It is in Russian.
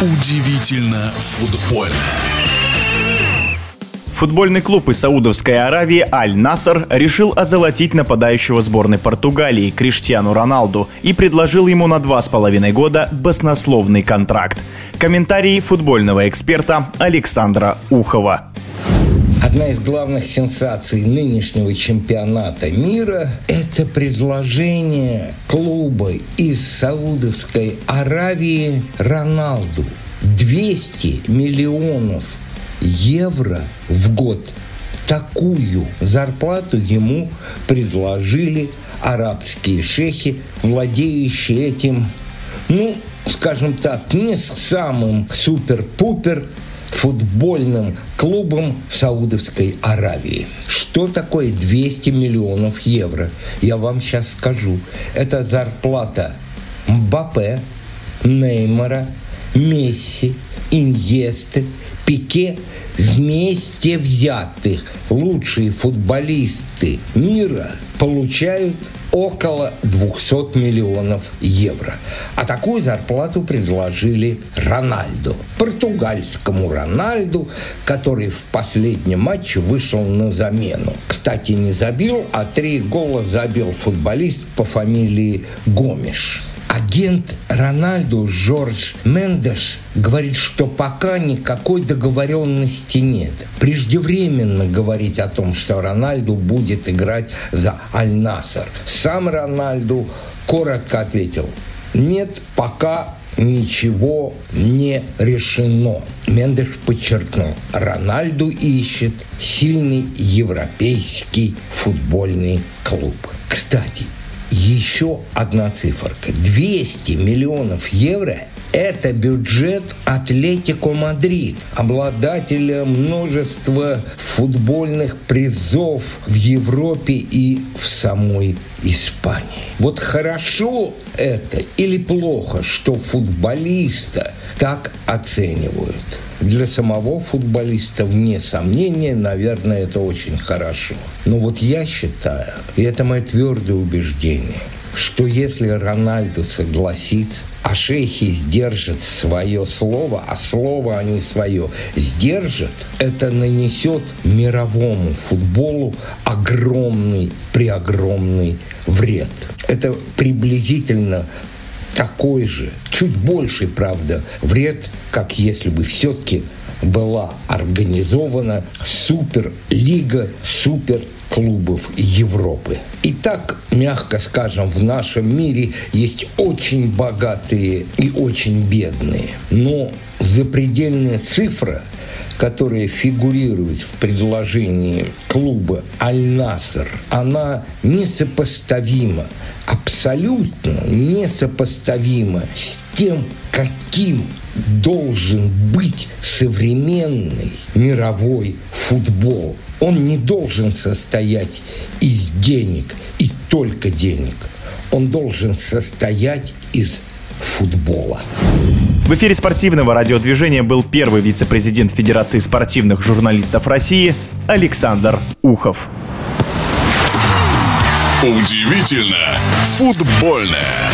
Удивительно футбольно. Футбольный клуб из Саудовской Аравии «Аль-Наср» решил озолотить нападающего сборной Португалии Криштиану Роналду и предложил ему на два с половиной года баснословный контракт. Комментарии футбольного эксперта Александра Ухова. Одна из главных сенсаций нынешнего чемпионата мира – это предложение клуба из Саудовской Аравии Роналду. 200 миллионов евро в год. Такую зарплату ему предложили арабские шейхи, владеющие этим, ну, скажем так, не самым супер-пупер футбольным клубом в Саудовской Аравии. Что такое 200 миллионов евро? Я вам сейчас скажу. Это зарплата Мбаппе, Неймара, Месси, Иньесты, Пике вместе взятых лучшие футболисты мира получают около 200 миллионов евро. А такую зарплату предложили Рональду, португальскому Рональду, который в последнем матче вышел на замену. Кстати, не забил, а три гола забил футболист по фамилии Гомеш. Агент Рональду Жорж Мендеш говорит, что пока никакой договоренности нет. Преждевременно говорить о том, что Рональду будет играть за Аль-Наср. Сам Рональду коротко ответил, нет, пока ничего не решено. Мендеш подчеркнул, Рональду ищет сильный европейский футбольный клуб. Кстати, еще одна циферка. 200 миллионов евро это бюджет Атлетико Мадрид, обладателя множества футбольных призов в Европе и в самой Испании. Вот хорошо это или плохо, что футболиста так оценивают? Для самого футболиста, вне сомнения, наверное, это очень хорошо. Но вот я считаю, и это мое твердое убеждение, что если Рональду согласится, а шейхи сдержат свое слово, а слово они свое сдержат, это нанесет мировому футболу огромный, преогромный вред. Это приблизительно такой же, чуть больше, правда, вред, как если бы все-таки была организована суперлига супер клубов Европы. И так, мягко скажем, в нашем мире есть очень богатые и очень бедные. Но запредельная цифра которая фигурирует в предложении клуба «Аль-Наср», она несопоставима, абсолютно несопоставима с тем, каким должен быть современный мировой футбол. Он не должен состоять из денег и только денег. Он должен состоять из футбола. В эфире спортивного радиодвижения был первый вице-президент Федерации спортивных журналистов России Александр Ухов. Удивительно футбольное.